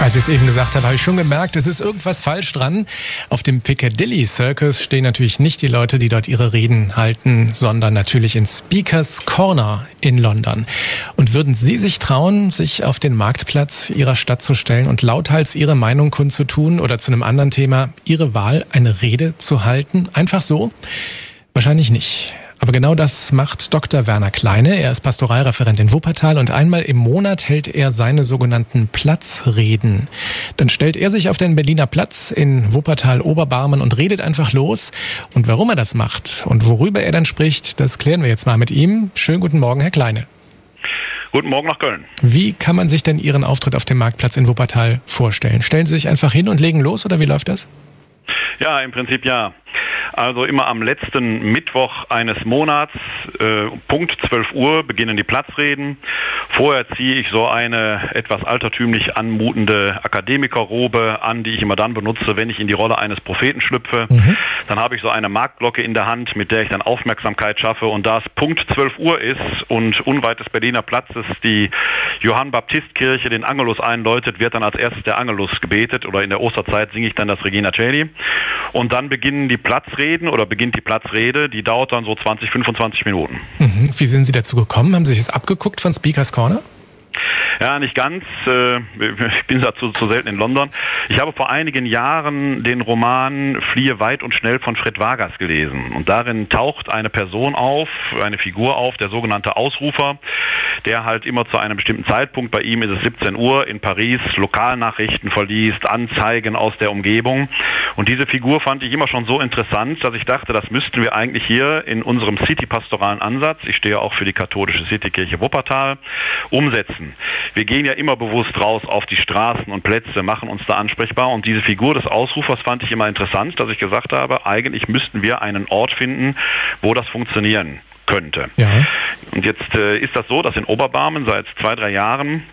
Als ich es eben gesagt habe, habe ich schon gemerkt, es ist irgendwas falsch dran. Auf dem Piccadilly Circus stehen natürlich nicht die Leute, die dort ihre Reden halten, sondern natürlich in Speakers Corner in London. Und würden Sie sich trauen, sich auf den Marktplatz Ihrer Stadt zu stellen und lauthals Ihre Meinung kundzutun oder zu einem anderen Thema Ihre Wahl eine Rede zu halten? Einfach so? Wahrscheinlich nicht. Aber genau das macht Dr. Werner Kleine. Er ist Pastoralreferent in Wuppertal und einmal im Monat hält er seine sogenannten Platzreden. Dann stellt er sich auf den Berliner Platz in Wuppertal-Oberbarmen und redet einfach los. Und warum er das macht und worüber er dann spricht, das klären wir jetzt mal mit ihm. Schönen guten Morgen, Herr Kleine. Guten Morgen nach Köln. Wie kann man sich denn Ihren Auftritt auf dem Marktplatz in Wuppertal vorstellen? Stellen Sie sich einfach hin und legen los oder wie läuft das? Ja, im Prinzip ja. Also immer am letzten Mittwoch eines Monats, äh, Punkt 12 Uhr, beginnen die Platzreden. Vorher ziehe ich so eine etwas altertümlich anmutende Akademikerrobe an, die ich immer dann benutze, wenn ich in die Rolle eines Propheten schlüpfe. Mhm. Dann habe ich so eine Marktglocke in der Hand, mit der ich dann Aufmerksamkeit schaffe. Und da es Punkt 12 Uhr ist und unweit des Berliner Platzes die Johann-Baptist-Kirche den Angelus einläutet, wird dann als erstes der Angelus gebetet oder in der Osterzeit singe ich dann das Regina Celi. Und dann beginnen die Platzreden oder beginnt die Platzrede, die dauert dann so 20, 25 Minuten. Mhm. Wie sind Sie dazu gekommen? Haben Sie sich das abgeguckt von Speakers Corner? Ja, nicht ganz. Äh, ich bin dazu zu selten in London. Ich habe vor einigen Jahren den Roman Fliehe weit und schnell von Fred Vargas gelesen. Und darin taucht eine Person auf, eine Figur auf, der sogenannte Ausrufer, der halt immer zu einem bestimmten Zeitpunkt, bei ihm ist es 17 Uhr, in Paris Lokalnachrichten verliest, Anzeigen aus der Umgebung. Und diese Figur fand ich immer schon so interessant, dass ich dachte, das müssten wir eigentlich hier in unserem City-pastoralen Ansatz, ich stehe auch für die katholische Citykirche Wuppertal, umsetzen. Wir gehen ja immer bewusst raus auf die Straßen und Plätze, machen uns da ansprechbar und diese Figur des Ausrufers fand ich immer interessant, dass ich gesagt habe, eigentlich müssten wir einen Ort finden, wo das funktionieren könnte. Ja. Und jetzt äh, ist das so, dass in Oberbarmen seit zwei, drei Jahren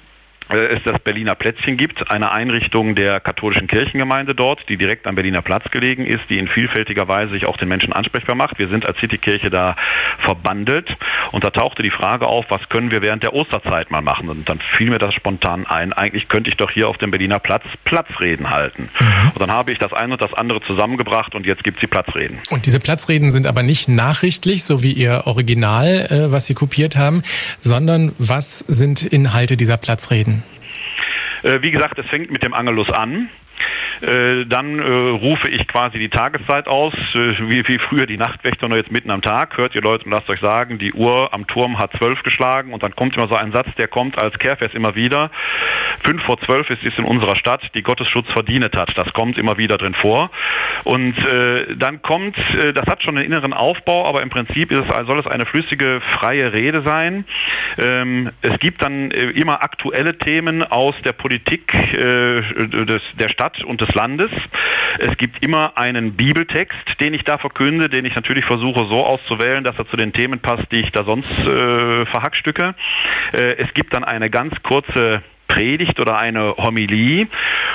es das Berliner Plätzchen gibt, eine Einrichtung der katholischen Kirchengemeinde dort, die direkt am Berliner Platz gelegen ist, die in vielfältiger Weise sich auch den Menschen ansprechbar macht. Wir sind als Citykirche da verbandelt und da tauchte die Frage auf, was können wir während der Osterzeit mal machen? Und dann fiel mir das spontan ein, eigentlich könnte ich doch hier auf dem Berliner Platz Platzreden halten. Mhm. Und dann habe ich das eine und das andere zusammengebracht und jetzt gibt es die Platzreden. Und diese Platzreden sind aber nicht nachrichtlich, so wie Ihr Original, äh, was Sie kopiert haben, sondern was sind Inhalte dieser Platzreden? Äh, wie gesagt, es fängt mit dem Angelus an. Äh, dann äh, rufe ich quasi die Tageszeit aus, äh, wie, wie früher die Nachtwächter nur jetzt mitten am Tag. Hört ihr Leute und lasst euch sagen, die Uhr am Turm hat zwölf geschlagen und dann kommt immer so ein Satz, der kommt als Kehrvers immer wieder. Fünf vor zwölf ist es in unserer Stadt, die Gottesschutz verdient hat. Das kommt immer wieder drin vor. Und äh, dann kommt, äh, das hat schon einen inneren Aufbau, aber im Prinzip es, soll es eine flüssige, freie Rede sein. Ähm, es gibt dann äh, immer aktuelle Themen aus der Politik des, der Stadt und des Landes. Es gibt immer einen Bibeltext, den ich da verkünde, den ich natürlich versuche so auszuwählen, dass er zu den Themen passt, die ich da sonst äh, verhackstücke. Äh, es gibt dann eine ganz kurze Predigt oder eine Homilie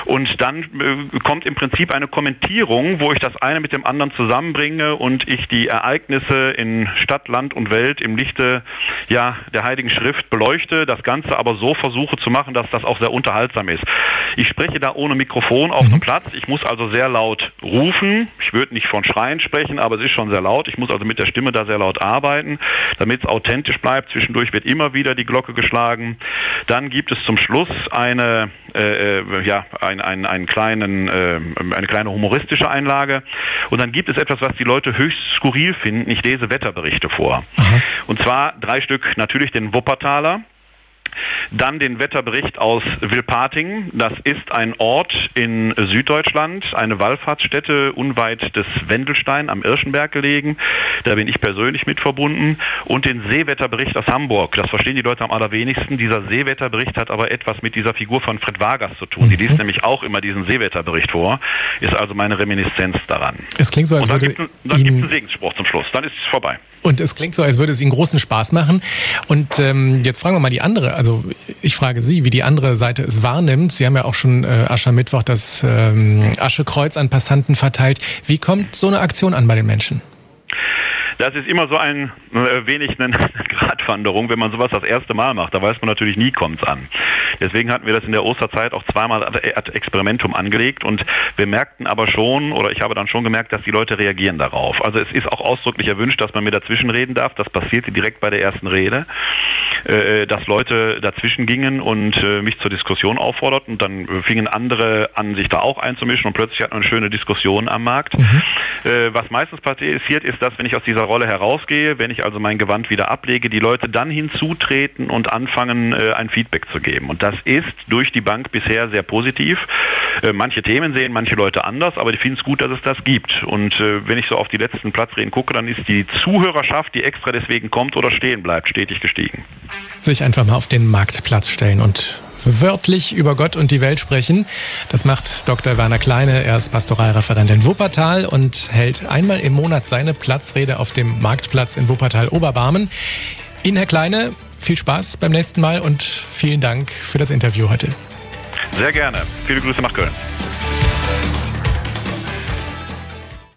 und dann äh, kommt im Prinzip eine Kommentierung, wo ich das eine mit dem anderen zusammenbringe und ich die Ereignisse in Stadt, Land und Welt im Lichte ja, der Heiligen Schrift beleuchte, das Ganze aber so versuche zu machen, dass das auch sehr unterhaltsam ist. Ich spreche da ohne Mikrofon auf dem mhm. Platz, ich muss also sehr laut rufen, ich würde nicht von Schreien sprechen, aber es ist schon sehr laut, ich muss also mit der Stimme da sehr laut arbeiten, damit es authentisch bleibt, zwischendurch wird immer wieder die Glocke geschlagen, dann gibt es zum Schluss eine, äh, äh, ja, ein, ein, einen kleinen, äh, eine kleine humoristische Einlage. Und dann gibt es etwas, was die Leute höchst skurril finden. Ich lese Wetterberichte vor. Aha. Und zwar drei Stück. Natürlich den Wuppertaler, dann den Wetterbericht aus Wilpating. Das ist ein Ort in Süddeutschland, eine Wallfahrtsstätte unweit des Wendelstein am Irschenberg gelegen. Da bin ich persönlich mit verbunden. Und den Seewetterbericht aus Hamburg. Das verstehen die Leute am allerwenigsten. Dieser Seewetterbericht hat aber etwas mit dieser Figur von Fred Vargas zu tun. Die liest mhm. nämlich auch immer diesen Seewetterbericht vor. Ist also meine Reminiszenz daran. Es klingt so, als Und dann gibt es einen Segensspruch zum Schluss. Dann ist es vorbei. Und es klingt so, als würde es Ihnen großen Spaß machen. Und ähm, jetzt fragen wir mal die andere. Also ich frage Sie, wie die andere Seite es wahrnimmt. Sie haben ja auch schon äh, Aschermittwoch das ähm, Aschekreuz an Passanten verteilt. Wie kommt so eine Aktion an bei den Menschen? Das ist immer so ein äh, wenig eine Gratwanderung, wenn man sowas das erste Mal macht. Da weiß man natürlich nie, kommt's an. Deswegen hatten wir das in der Osterzeit auch zweimal ad Experimentum angelegt und wir merkten aber schon, oder ich habe dann schon gemerkt, dass die Leute reagieren darauf. Also es ist auch ausdrücklich erwünscht, dass man mir dazwischen reden darf. Das passierte direkt bei der ersten Rede, äh, dass Leute dazwischen gingen und äh, mich zur Diskussion aufforderten. Dann fingen andere an, sich da auch einzumischen und plötzlich hat man eine schöne Diskussion am Markt. Mhm. Äh, was meistens passiert ist, dass wenn ich aus dieser Rolle herausgehe, wenn ich also mein Gewand wieder ablege, die Leute dann hinzutreten und anfangen, ein Feedback zu geben. Und das ist durch die Bank bisher sehr positiv. Manche Themen sehen manche Leute anders, aber die finden es gut, dass es das gibt. Und wenn ich so auf die letzten Platzreden gucke, dann ist die Zuhörerschaft, die extra deswegen kommt oder stehen bleibt, stetig gestiegen. Sich einfach mal auf den Marktplatz stellen und wörtlich über Gott und die Welt sprechen. Das macht Dr. Werner Kleine. Er ist Pastoralreferent in Wuppertal und hält einmal im Monat seine Platzrede auf dem Marktplatz in Wuppertal-Oberbarmen. Ihnen, Herr Kleine, viel Spaß beim nächsten Mal und vielen Dank für das Interview heute. Sehr gerne. Viele Grüße nach Köln.